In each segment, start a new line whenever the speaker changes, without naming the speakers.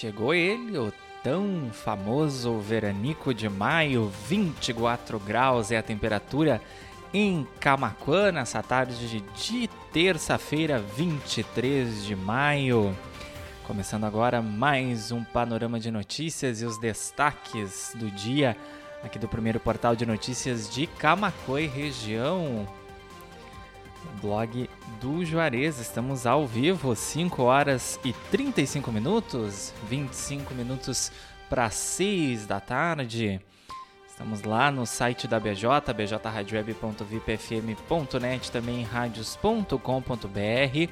Chegou ele, o tão famoso veranico de maio, 24 graus é a temperatura em Camacuã nessa tarde de terça-feira, 23 de maio. Começando agora mais um panorama de notícias e os destaques do dia aqui do primeiro portal de notícias de Camacuã e região. Blog do Juarez, estamos ao vivo, 5 horas e 35 minutos, 25 minutos para 6 da tarde. Estamos lá no site da BJ, bjradioweb.vipfm.net, também radios.com.br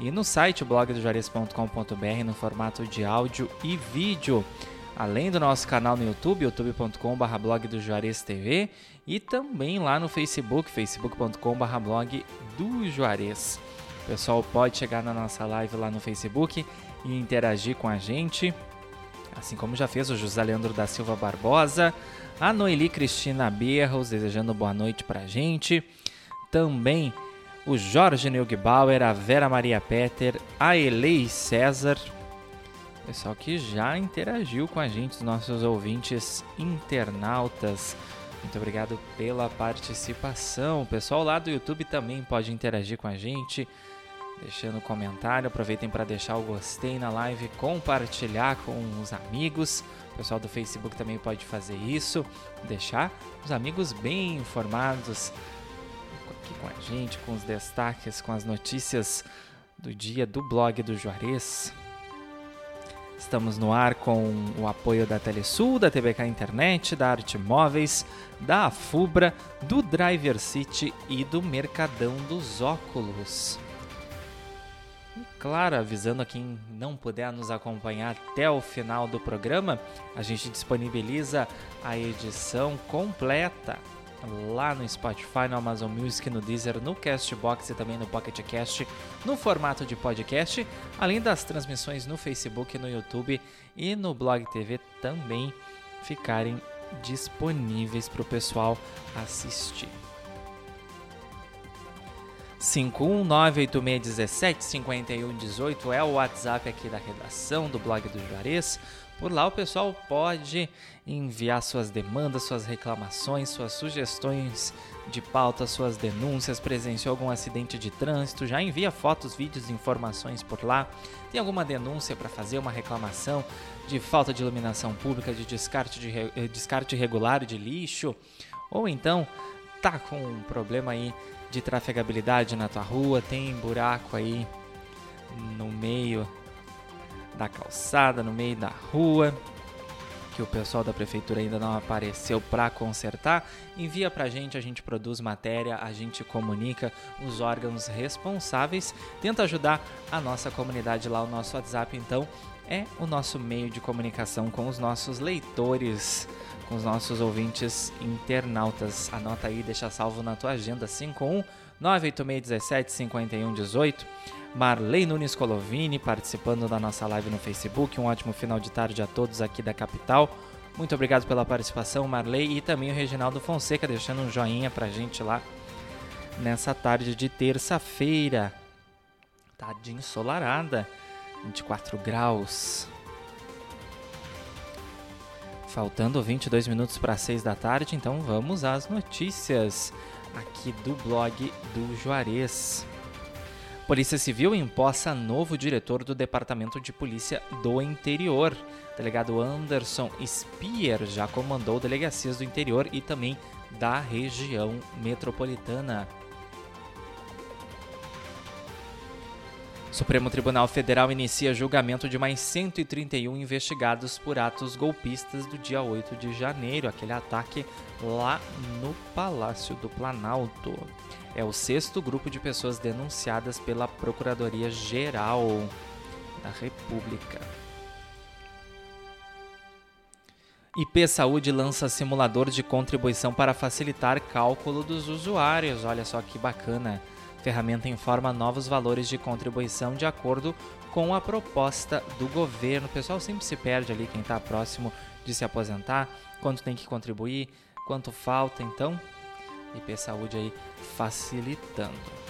e no site blogdojuarez.com.br no formato de áudio e vídeo. Além do nosso canal no YouTube, youtube.com.br blog do Juarez TV e também lá no Facebook, facebook.com.br blog do Juarez. O pessoal pode chegar na nossa live lá no Facebook e interagir com a gente, assim como já fez o José Leandro da Silva Barbosa, a Noeli Cristina Berros desejando boa noite pra gente. Também o Jorge Neugbauer, a Vera Maria Peter, a Elei César. Pessoal que já interagiu com a gente, os nossos ouvintes internautas. Muito obrigado pela participação. O pessoal lá do YouTube também pode interagir com a gente, deixando comentário. Aproveitem para deixar o gostei na live, compartilhar com os amigos. O pessoal do Facebook também pode fazer isso, deixar os amigos bem informados aqui com a gente, com os destaques, com as notícias do dia do blog do Juarez. Estamos no ar com o apoio da Telesul, da TBK Internet, da Arte Móveis, da Afubra, do Driver City e do Mercadão dos Óculos. Claro, avisando a quem não puder nos acompanhar até o final do programa, a gente disponibiliza a edição completa lá no Spotify, no Amazon Music, no Deezer, no Castbox e também no Pocket Cast, no formato de podcast, além das transmissões no Facebook, no YouTube e no Blog TV também ficarem disponíveis para o pessoal assistir. 51986175118 é o WhatsApp aqui da redação do blog do Juarez. Por lá o pessoal pode enviar suas demandas, suas reclamações, suas sugestões de pauta, suas denúncias, presenciou algum acidente de trânsito, já envia fotos, vídeos, informações por lá. Tem alguma denúncia para fazer, uma reclamação de falta de iluminação pública, de descarte, de eh, descarte irregular de lixo, ou então tá com um problema aí de trafegabilidade na tua rua, tem buraco aí no meio da calçada, no meio da rua, que o pessoal da prefeitura ainda não apareceu para consertar, envia para a gente, a gente produz matéria, a gente comunica os órgãos responsáveis, tenta ajudar a nossa comunidade lá, o nosso WhatsApp, então é o nosso meio de comunicação com os nossos leitores com os nossos ouvintes internautas. Anota aí, deixa salvo na tua agenda 51 98617 5118. Marley Nunes Colovini participando da nossa live no Facebook. Um ótimo final de tarde a todos aqui da capital. Muito obrigado pela participação, Marley, e também o Reginaldo Fonseca deixando um joinha pra gente lá nessa tarde de terça-feira. Tarde ensolarada, 24 graus. Faltando 22 minutos para 6 da tarde, então vamos às notícias aqui do blog do Juarez. Polícia Civil empossa novo diretor do Departamento de Polícia do Interior. O delegado Anderson Spier já comandou delegacias do interior e também da região metropolitana. Supremo Tribunal Federal inicia julgamento de mais 131 investigados por atos golpistas do dia 8 de janeiro, aquele ataque lá no Palácio do Planalto. É o sexto grupo de pessoas denunciadas pela Procuradoria-Geral da República. IP Saúde lança simulador de contribuição para facilitar cálculo dos usuários. Olha só que bacana ferramenta informa novos valores de contribuição de acordo com a proposta do governo. O pessoal sempre se perde ali, quem está próximo de se aposentar, quanto tem que contribuir, quanto falta, então, IP Saúde aí facilitando.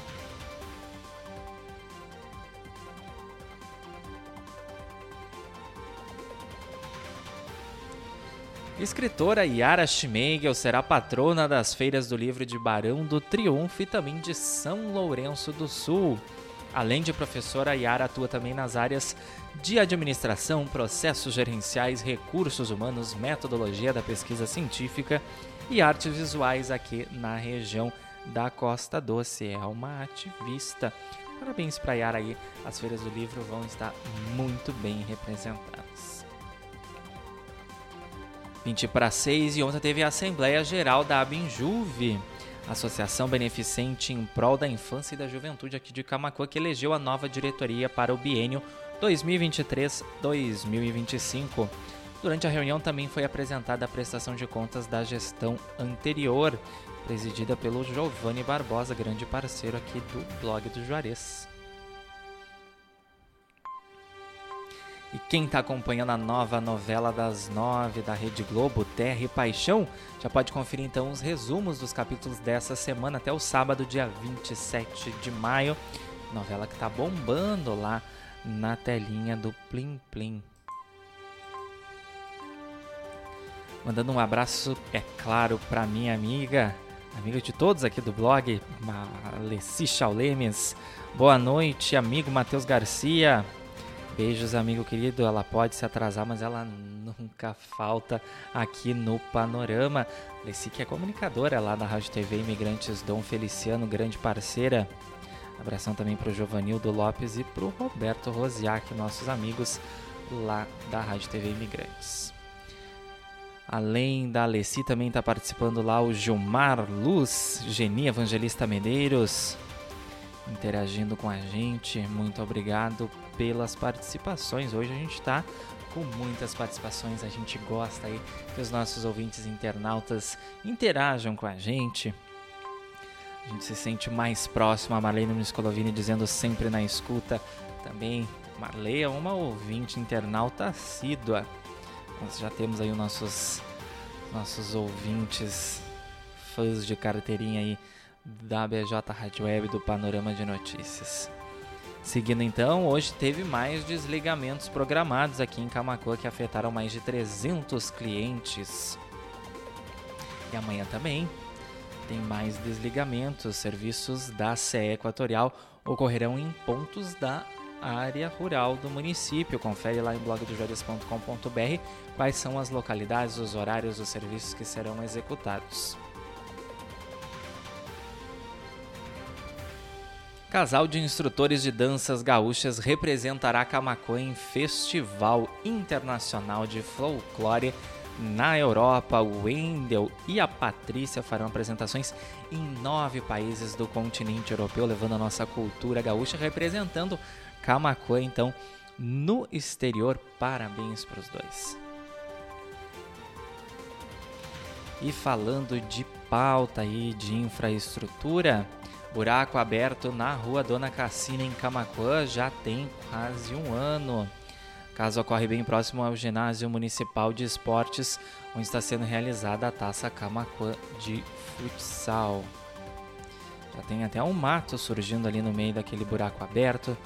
Escritora Yara Schmeigel será patrona das feiras do livro de Barão do Triunfo e também de São Lourenço do Sul. Além de professora, Yara atua também nas áreas de administração, processos gerenciais, recursos humanos, metodologia da pesquisa científica e artes visuais aqui na região da Costa Doce. É uma ativista. Parabéns para Yara aí. As feiras do livro vão estar muito bem representadas. 20 para 6 e ontem teve a Assembleia Geral da Abinjuve, Associação Beneficente em Prol da Infância e da Juventude aqui de Camacuã, que elegeu a nova diretoria para o biênio 2023-2025. Durante a reunião também foi apresentada a prestação de contas da gestão anterior, presidida pelo Giovanni Barbosa, grande parceiro aqui do blog do Juarez. E quem está acompanhando a nova novela das nove da Rede Globo, Terra e Paixão, já pode conferir então os resumos dos capítulos dessa semana até o sábado, dia 27 de maio. Novela que está bombando lá na telinha do Plim Plim. Mandando um abraço, é claro, para minha amiga, amiga de todos aqui do blog, Alessi Chaulemes. Boa noite, amigo Matheus Garcia. Beijos, amigo querido. Ela pode se atrasar, mas ela nunca falta aqui no Panorama. Leci que é comunicadora lá da Rádio TV Imigrantes Dom Feliciano, grande parceira. Abração também para o Giovanildo Lopes e para o Roberto Rosiak, nossos amigos lá da Rádio TV Imigrantes. Além da Alessi, também está participando lá o Gilmar Luz, Geni Evangelista Medeiros, interagindo com a gente. Muito obrigado pelas participações. Hoje a gente está com muitas participações. A gente gosta aí que os nossos ouvintes internautas interajam com a gente. A gente se sente mais próximo. A Marlene Miscolovini dizendo sempre na escuta. Também Marley é uma ouvinte internauta assídua. Nós já temos aí os nossos, nossos ouvintes, fãs de carteirinha aí da BJ Rádio Web do Panorama de Notícias. Seguindo então, hoje teve mais desligamentos programados aqui em Camacuã que afetaram mais de 300 clientes. E amanhã também tem mais desligamentos. Serviços da CE Equatorial ocorrerão em pontos da área rural do município. Confere lá em blogdojorias.com.br quais são as localidades, os horários dos serviços que serão executados. Casal de instrutores de danças gaúchas representará Camacuã em Festival Internacional de Folclore na Europa. O Wendel e a Patrícia farão apresentações em nove países do continente europeu, levando a nossa cultura gaúcha, representando Camacuã, então, no exterior. Parabéns para os dois. E falando de pauta aí de infraestrutura, Buraco aberto na rua Dona Cassina, em Camacuã, já tem quase um ano. O caso ocorre bem próximo ao ginásio municipal de esportes, onde está sendo realizada a taça Camacuã de futsal. Já tem até um mato surgindo ali no meio daquele buraco aberto.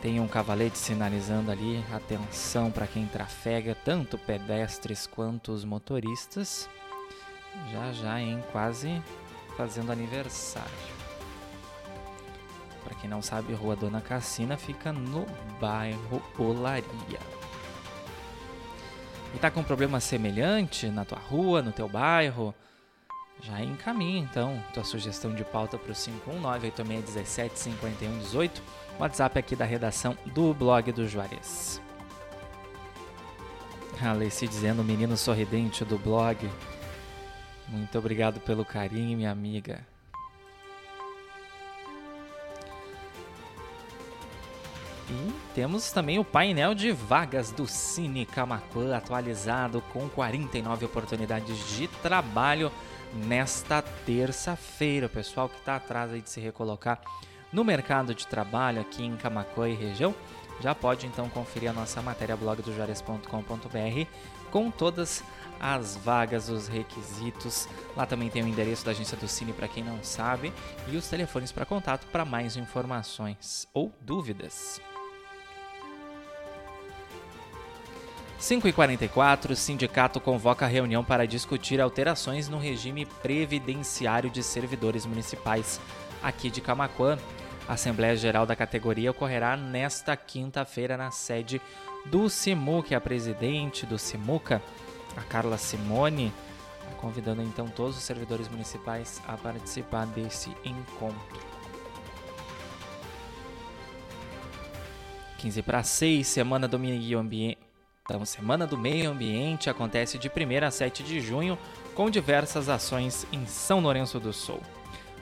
Tem um cavalete sinalizando ali atenção para quem trafega, tanto pedestres quanto os motoristas. Já já, em quase fazendo aniversário. Para quem não sabe, Rua Dona Cassina fica no bairro Olaria. E tá com um problema semelhante na tua rua, no teu bairro? Já encaminha então tua sugestão de pauta para o 519-8617-5118, WhatsApp aqui da redação do blog do Juarez. Alessi dizendo, menino sorridente do blog. Muito obrigado pelo carinho, minha amiga. E temos também o painel de vagas do Cine Camacuã atualizado com 49 oportunidades de trabalho nesta terça-feira. O pessoal que está atrás de se recolocar no mercado de trabalho aqui em Camacuã e região já pode então conferir a nossa matéria blog do juarez.com.br com todas as vagas, os requisitos. Lá também tem o endereço da agência do Cine para quem não sabe e os telefones para contato para mais informações ou dúvidas. 5h44, o sindicato convoca reunião para discutir alterações no regime previdenciário de servidores municipais. Aqui de Camaquã, a Assembleia Geral da categoria ocorrerá nesta quinta-feira na sede do SIMUC. A presidente do SIMUCA, a Carla Simone, tá convidando então todos os servidores municipais a participar desse encontro. 15 para 6, Semana do Meio Ambiente então, Semana do Meio Ambiente acontece de 1 a 7 de junho, com diversas ações em São Lourenço do Sul.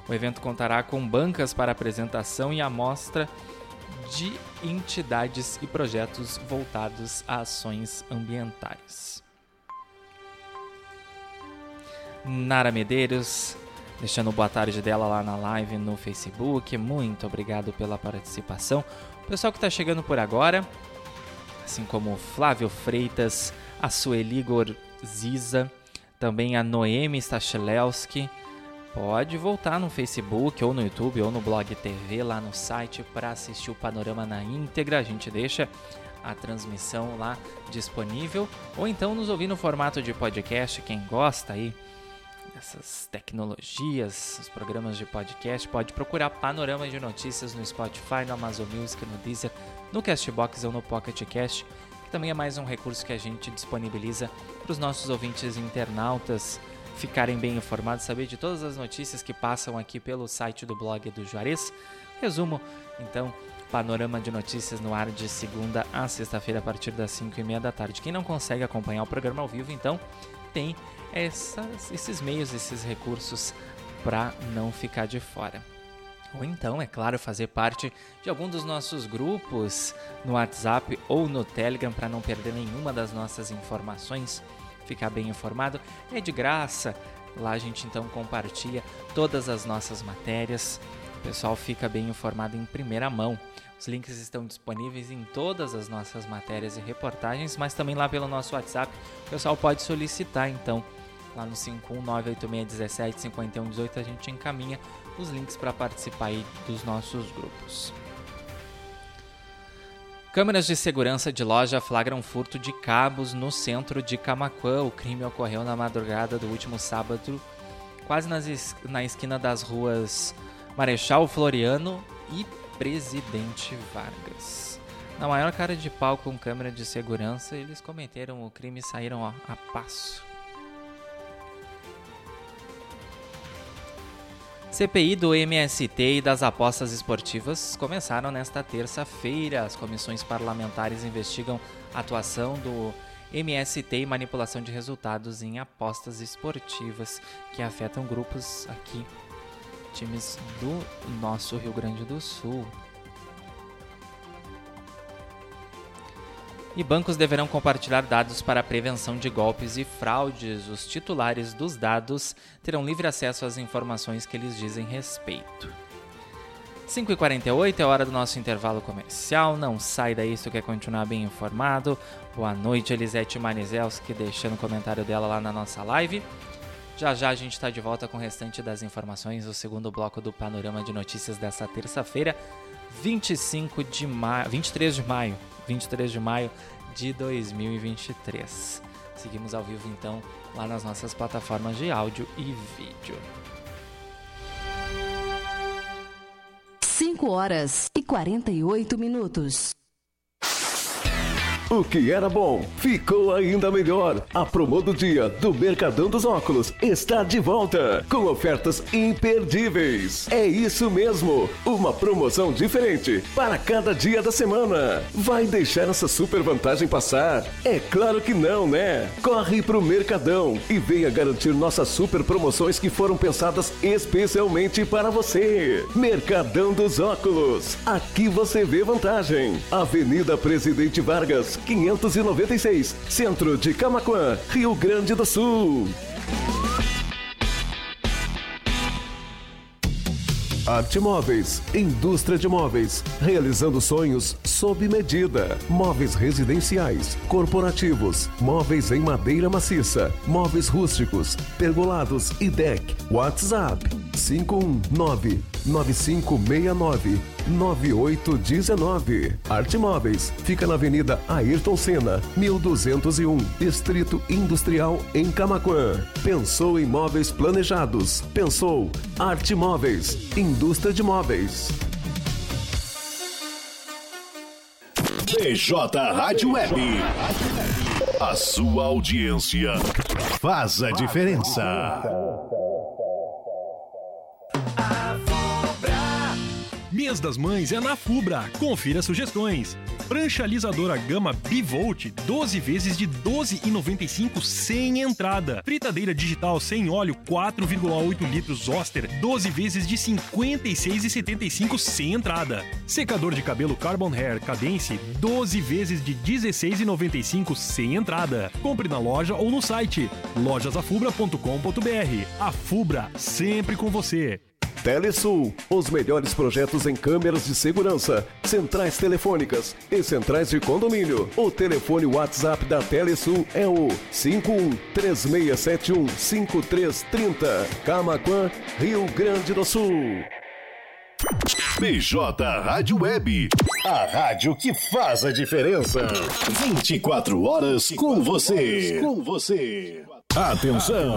O evento contará com bancas para apresentação e amostra de entidades e projetos voltados a ações ambientais. Nara Medeiros, deixando boa tarde dela lá na live no Facebook. Muito obrigado pela participação. O pessoal que está chegando por agora, assim como Flávio Freitas, a Sueli Gorziza, também a Noemi Stachelewski. Pode voltar no Facebook ou no YouTube ou no Blog TV lá no site para assistir o panorama na íntegra. A gente deixa a transmissão lá disponível ou então nos ouvir no formato de podcast. Quem gosta aí dessas tecnologias, os programas de podcast, pode procurar Panorama de Notícias no Spotify, no Amazon Music, no Deezer, no Castbox ou no Pocket Cast, que também é mais um recurso que a gente disponibiliza para os nossos ouvintes internautas ficarem bem informados, saber de todas as notícias que passam aqui pelo site do blog do Juarez. Resumo, então, panorama de notícias no ar de segunda a sexta-feira a partir das 5 e meia da tarde. Quem não consegue acompanhar o programa ao vivo, então, tem essas, esses meios, esses recursos para não ficar de fora. Ou então, é claro, fazer parte de algum dos nossos grupos no WhatsApp ou no Telegram para não perder nenhuma das nossas informações, ficar bem informado. É de graça. Lá a gente então compartilha todas as nossas matérias. O pessoal fica bem informado em primeira mão. Os links estão disponíveis em todas as nossas matérias e reportagens, mas também lá pelo nosso WhatsApp. O pessoal pode solicitar então lá no 51986175118 a gente encaminha os links para participar aí dos nossos grupos. Câmeras de segurança de loja flagram furto de cabos no centro de Camaquã. O crime ocorreu na madrugada do último sábado, quase nas, na esquina das ruas Marechal Floriano e Presidente Vargas. Na maior cara de pau com câmera de segurança, eles cometeram o crime e saíram a passo. CPI do MST e das apostas esportivas começaram nesta terça-feira. As comissões parlamentares investigam a atuação do MST e manipulação de resultados em apostas esportivas que afetam grupos aqui, times do nosso Rio Grande do Sul. E bancos deverão compartilhar dados para a prevenção de golpes e fraudes. Os titulares dos dados terão livre acesso às informações que eles dizem respeito. 5h48 é hora do nosso intervalo comercial. Não sai daí se quer continuar bem informado. Boa noite, Elisete Manizelski, deixando o comentário dela lá na nossa live. Já já a gente está de volta com o restante das informações, o segundo bloco do Panorama de Notícias dessa terça-feira, 25 de maio, 23 de maio 23 de maio de 2023. Seguimos ao vivo então lá nas nossas plataformas de áudio e vídeo.
5 horas e 48 minutos.
O que era bom ficou ainda melhor. A promo do dia do Mercadão dos Óculos está de volta com ofertas imperdíveis. É isso mesmo, uma promoção diferente para cada dia da semana. Vai deixar essa super vantagem passar? É claro que não, né? Corre pro Mercadão e venha garantir nossas super promoções que foram pensadas especialmente para você. Mercadão dos Óculos. Aqui você vê vantagem. Avenida Presidente Vargas 596, centro de Camaquã, Rio Grande do Sul. Arte Móveis, indústria de móveis, realizando sonhos sob medida. Móveis residenciais, corporativos, móveis em madeira maciça, móveis rústicos, pergolados e deck. WhatsApp 519 9569 9819. Arte Móveis fica na Avenida Ayrton Senna, 1201, Distrito Industrial em Camaquã. Pensou em móveis planejados? Pensou Arte Móveis, indústria de móveis.
BJ Rádio Web. A sua audiência faz a diferença.
Mês das Mães é na Fubra. Confira sugestões. Prancha alisadora Gama Bivolt, 12 vezes de 12,95 sem entrada. Fritadeira digital sem óleo, 4,8 litros Oster, 12 vezes de 56,75 sem entrada. Secador de cabelo Carbon Hair Cadence, 12 vezes de 16,95 sem entrada. Compre na loja ou no site lojasafubra.com.br. A Fubra, sempre com você.
Telesul, os melhores projetos em câmeras de segurança, centrais telefônicas e centrais de condomínio. O telefone WhatsApp da Telesul é o 5136715330, Camaquã, Rio Grande do Sul.
BJ Rádio Web, a rádio que faz a diferença. 24 horas com você. Com você. Atenção.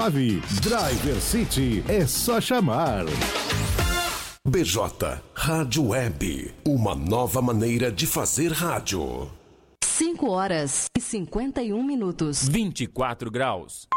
Driver City é só chamar.
BJ Rádio Web, uma nova maneira de fazer rádio.
5 horas e 51 minutos.
24 graus.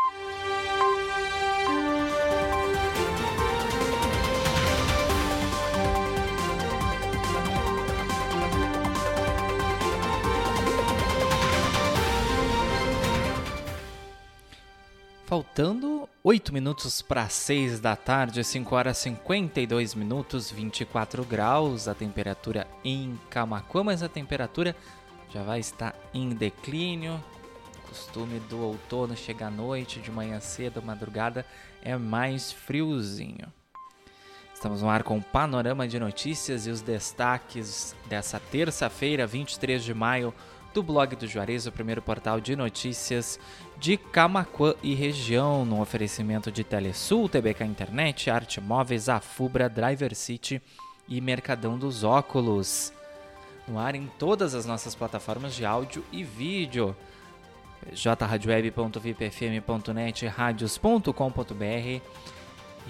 Faltando 8 minutos para 6 da tarde, 5 horas 52 minutos, 24 graus a temperatura em Camacuã, mas a temperatura já vai estar em declínio. Costume do outono chegar à noite, de manhã cedo, madrugada é mais friozinho. Estamos no ar com o panorama de notícias e os destaques dessa terça-feira, 23 de maio do blog do Juarez, o primeiro portal de notícias de Camaquã e região, no oferecimento de Telesul, TBK Internet, Arte Móveis, Afubra, Driver City e Mercadão dos Óculos. No ar em todas as nossas plataformas de áudio e vídeo jradioweb.vipfm.net, radios.com.br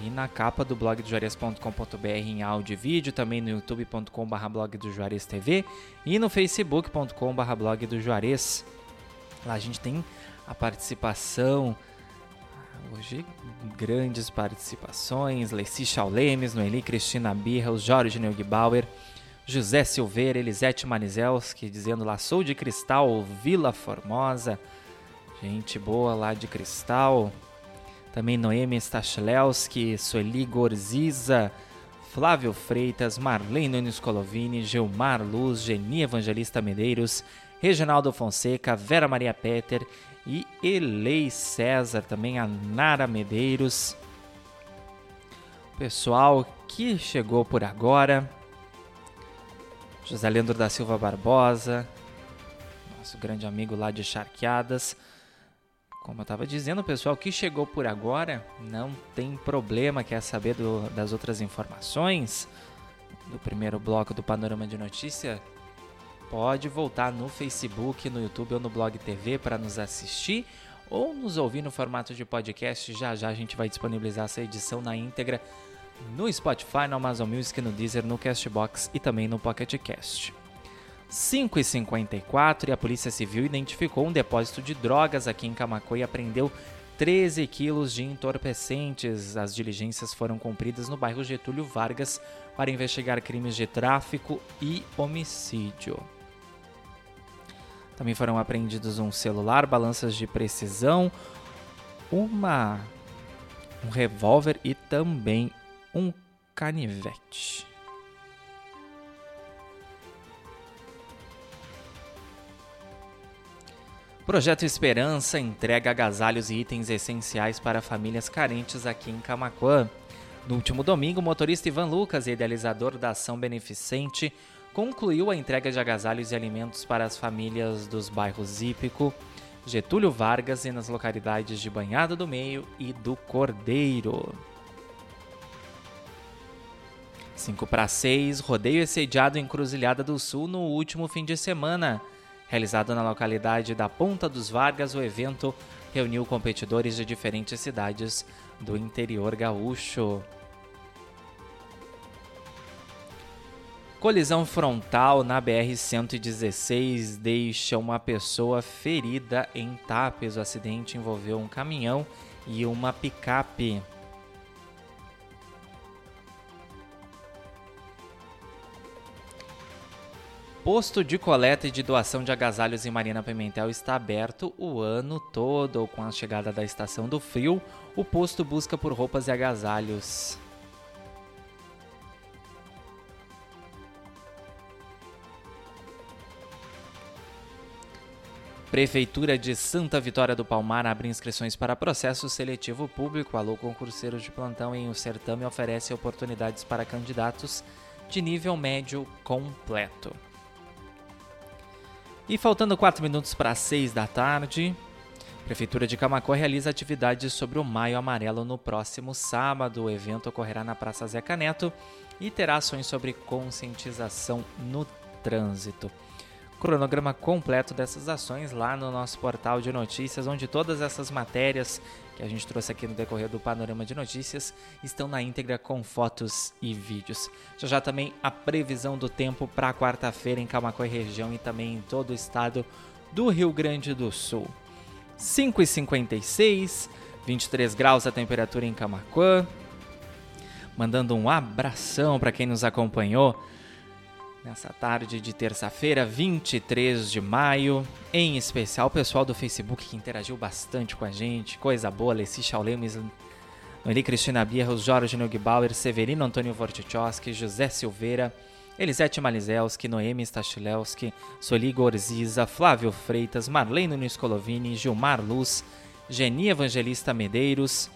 e na capa do blog do Juarez.com.br em áudio e vídeo, também no youtube.com.br blog do Juarez TV e no facebook.com.br blog do Juarez. Lá a gente tem a participação, hoje grandes participações, Leci Chaulemes, Noeli Cristina Birra, Jorge Neugbauer, José Silveira, Elisete Manizelski, dizendo lá, sou de Cristal, Vila Formosa, gente boa lá de Cristal, também Noemi Stachlewski, Sueli Gorziza, Flávio Freitas, Marlene Nunes Colovini, Gilmar Luz, Geni Evangelista Medeiros, Reginaldo Fonseca, Vera Maria Peter e Elei César, também a Nara Medeiros. Pessoal que chegou por agora, José Leandro da Silva Barbosa, nosso grande amigo lá de Charqueadas. Como eu estava dizendo, pessoal que chegou por agora não tem problema, quer saber do, das outras informações do primeiro bloco do Panorama de Notícia, pode voltar no Facebook, no YouTube ou no Blog TV para nos assistir ou nos ouvir no formato de podcast. Já já a gente vai disponibilizar essa edição na íntegra no Spotify, no Amazon Music, no Deezer, no Castbox e também no Pocket Cast. 5h54 e a Polícia Civil identificou um depósito de drogas aqui em Camacuã e apreendeu 13 quilos de entorpecentes. As diligências foram cumpridas no bairro Getúlio Vargas para investigar crimes de tráfico e homicídio. Também foram apreendidos um celular, balanças de precisão, uma um revólver e também um canivete. Projeto Esperança entrega agasalhos e itens essenciais para famílias carentes aqui em Camaquã. No último domingo, o motorista Ivan Lucas, idealizador da ação beneficente, concluiu a entrega de agasalhos e alimentos para as famílias dos bairros Hípico, Getúlio Vargas e nas localidades de Banhado do Meio e do Cordeiro. 5 para 6, rodeio excediado em Cruzilhada do Sul no último fim de semana. Realizado na localidade da Ponta dos Vargas, o evento reuniu competidores de diferentes cidades do interior gaúcho. Colisão frontal na BR-116 deixa uma pessoa ferida em Tapes. O acidente envolveu um caminhão e uma picape. Posto de coleta e de doação de agasalhos em Marina Pimentel está aberto o ano todo. Com a chegada da estação do frio, o posto busca por roupas e agasalhos. Prefeitura de Santa Vitória do Palmar abre inscrições para processo seletivo público. Alô, concurseiros de plantão em o certame oferece oportunidades para candidatos de nível médio completo. E faltando 4 minutos para 6 da tarde, a Prefeitura de Camacó realiza atividades sobre o Maio Amarelo no próximo sábado. O evento ocorrerá na Praça Zeca Neto e terá ações sobre conscientização no trânsito cronograma completo dessas ações lá no nosso portal de notícias, onde todas essas matérias que a gente trouxe aqui no decorrer do Panorama de Notícias estão na íntegra com fotos e vídeos. Já já também a previsão do tempo para quarta-feira em Camacoa região e também em todo o estado do Rio Grande do Sul. 5h56, 23 graus a temperatura em Camacuã. Mandando um abração para quem nos acompanhou nessa tarde de terça-feira, 23 de maio. Em especial o pessoal do Facebook que interagiu bastante com a gente. Coisa boa, Alessi Chaulemes, Noeli Cristina Bierros, Jorge Neugbauer, Severino Antônio Vortichowski, José Silveira, Elisete Malizelski, Noemi Stachilewski, Soli Gorziza, Flávio Freitas, Marlene Nunes Gilmar Luz, Geni Evangelista Medeiros,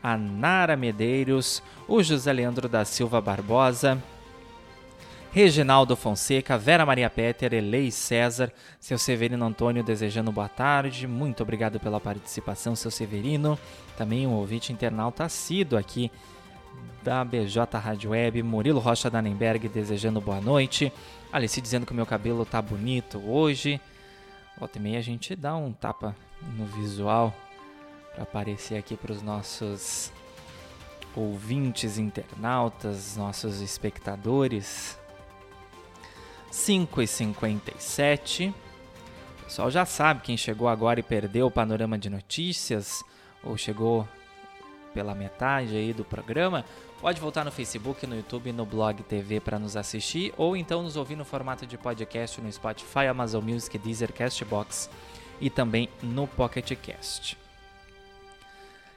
Anara Medeiros, o José Leandro da Silva Barbosa, Reginaldo Fonseca, Vera Maria Peter, Elei César, seu Severino Antônio desejando boa tarde. Muito obrigado pela participação, seu Severino. Também um ouvinte internauta assíduo aqui da BJ Rádio Web, Murilo Rocha Danenberg desejando boa noite. Alice dizendo que o meu cabelo tá bonito hoje. Volta e meia a gente dá um tapa no visual para aparecer aqui para os nossos ouvintes, internautas, nossos espectadores. 5 e 57 O pessoal já sabe quem chegou agora e perdeu o panorama de notícias ou chegou pela metade aí do programa, pode voltar no Facebook, no YouTube no Blog TV para nos assistir ou então nos ouvir no formato de podcast no Spotify, Amazon Music, Deezer, Castbox e também no Pocket Cast.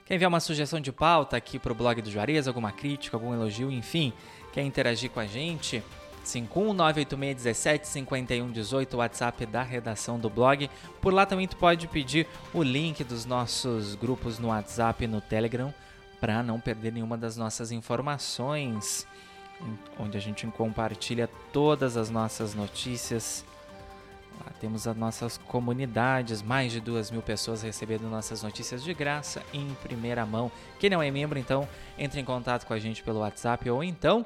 Quer enviar uma sugestão de pauta aqui para o blog do Juarez, alguma crítica, algum elogio, enfim, quer interagir com a gente? 51986175118, WhatsApp da redação do blog. Por lá também tu pode pedir o link dos nossos grupos no WhatsApp e no Telegram para não perder nenhuma das nossas informações, onde a gente compartilha todas as nossas notícias. Lá temos as nossas comunidades, mais de duas mil pessoas recebendo nossas notícias de graça em primeira mão. Quem não é membro, então, entre em contato com a gente pelo WhatsApp ou então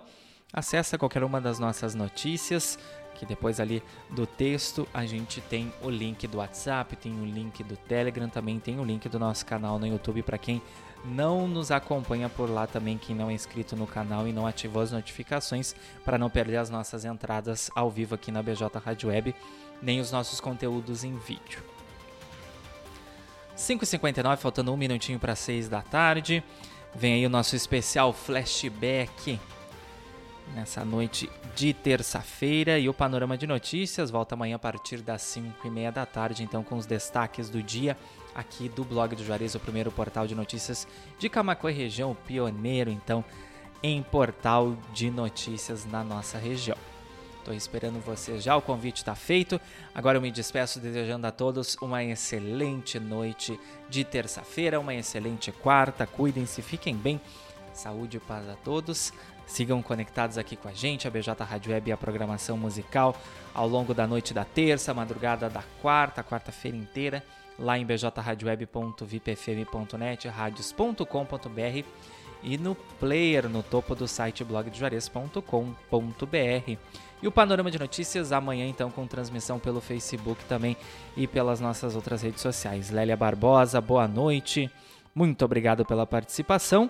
Acesse qualquer uma das nossas notícias, que depois ali do texto a gente tem o link do WhatsApp, tem o link do Telegram, também tem o link do nosso canal no YouTube para quem não nos acompanha por lá também, quem não é inscrito no canal e não ativou as notificações para não perder as nossas entradas ao vivo aqui na BJ Rádio Web, nem os nossos conteúdos em vídeo. 5h59, faltando um minutinho para 6 da tarde. Vem aí o nosso especial flashback nessa noite de terça-feira. E o Panorama de Notícias volta amanhã a partir das 5 e meia da tarde, então com os destaques do dia aqui do blog do Juarez, o primeiro portal de notícias de Camacuã região, o pioneiro então em portal de notícias na nossa região. Estou esperando vocês já, o convite está feito. Agora eu me despeço desejando a todos uma excelente noite de terça-feira, uma excelente quarta. Cuidem-se, fiquem bem. Saúde e paz a todos. Sigam conectados aqui com a gente, a BJ Rádio Web e a programação musical ao longo da noite da terça, madrugada da quarta, quarta-feira inteira, lá em bjradioweb.vipfm.net, radios.com.br e no player no topo do site blogdejuarez.com.br. E o Panorama de Notícias amanhã, então, com transmissão pelo Facebook também e pelas nossas outras redes sociais. Lélia Barbosa, boa noite. Muito obrigado pela participação.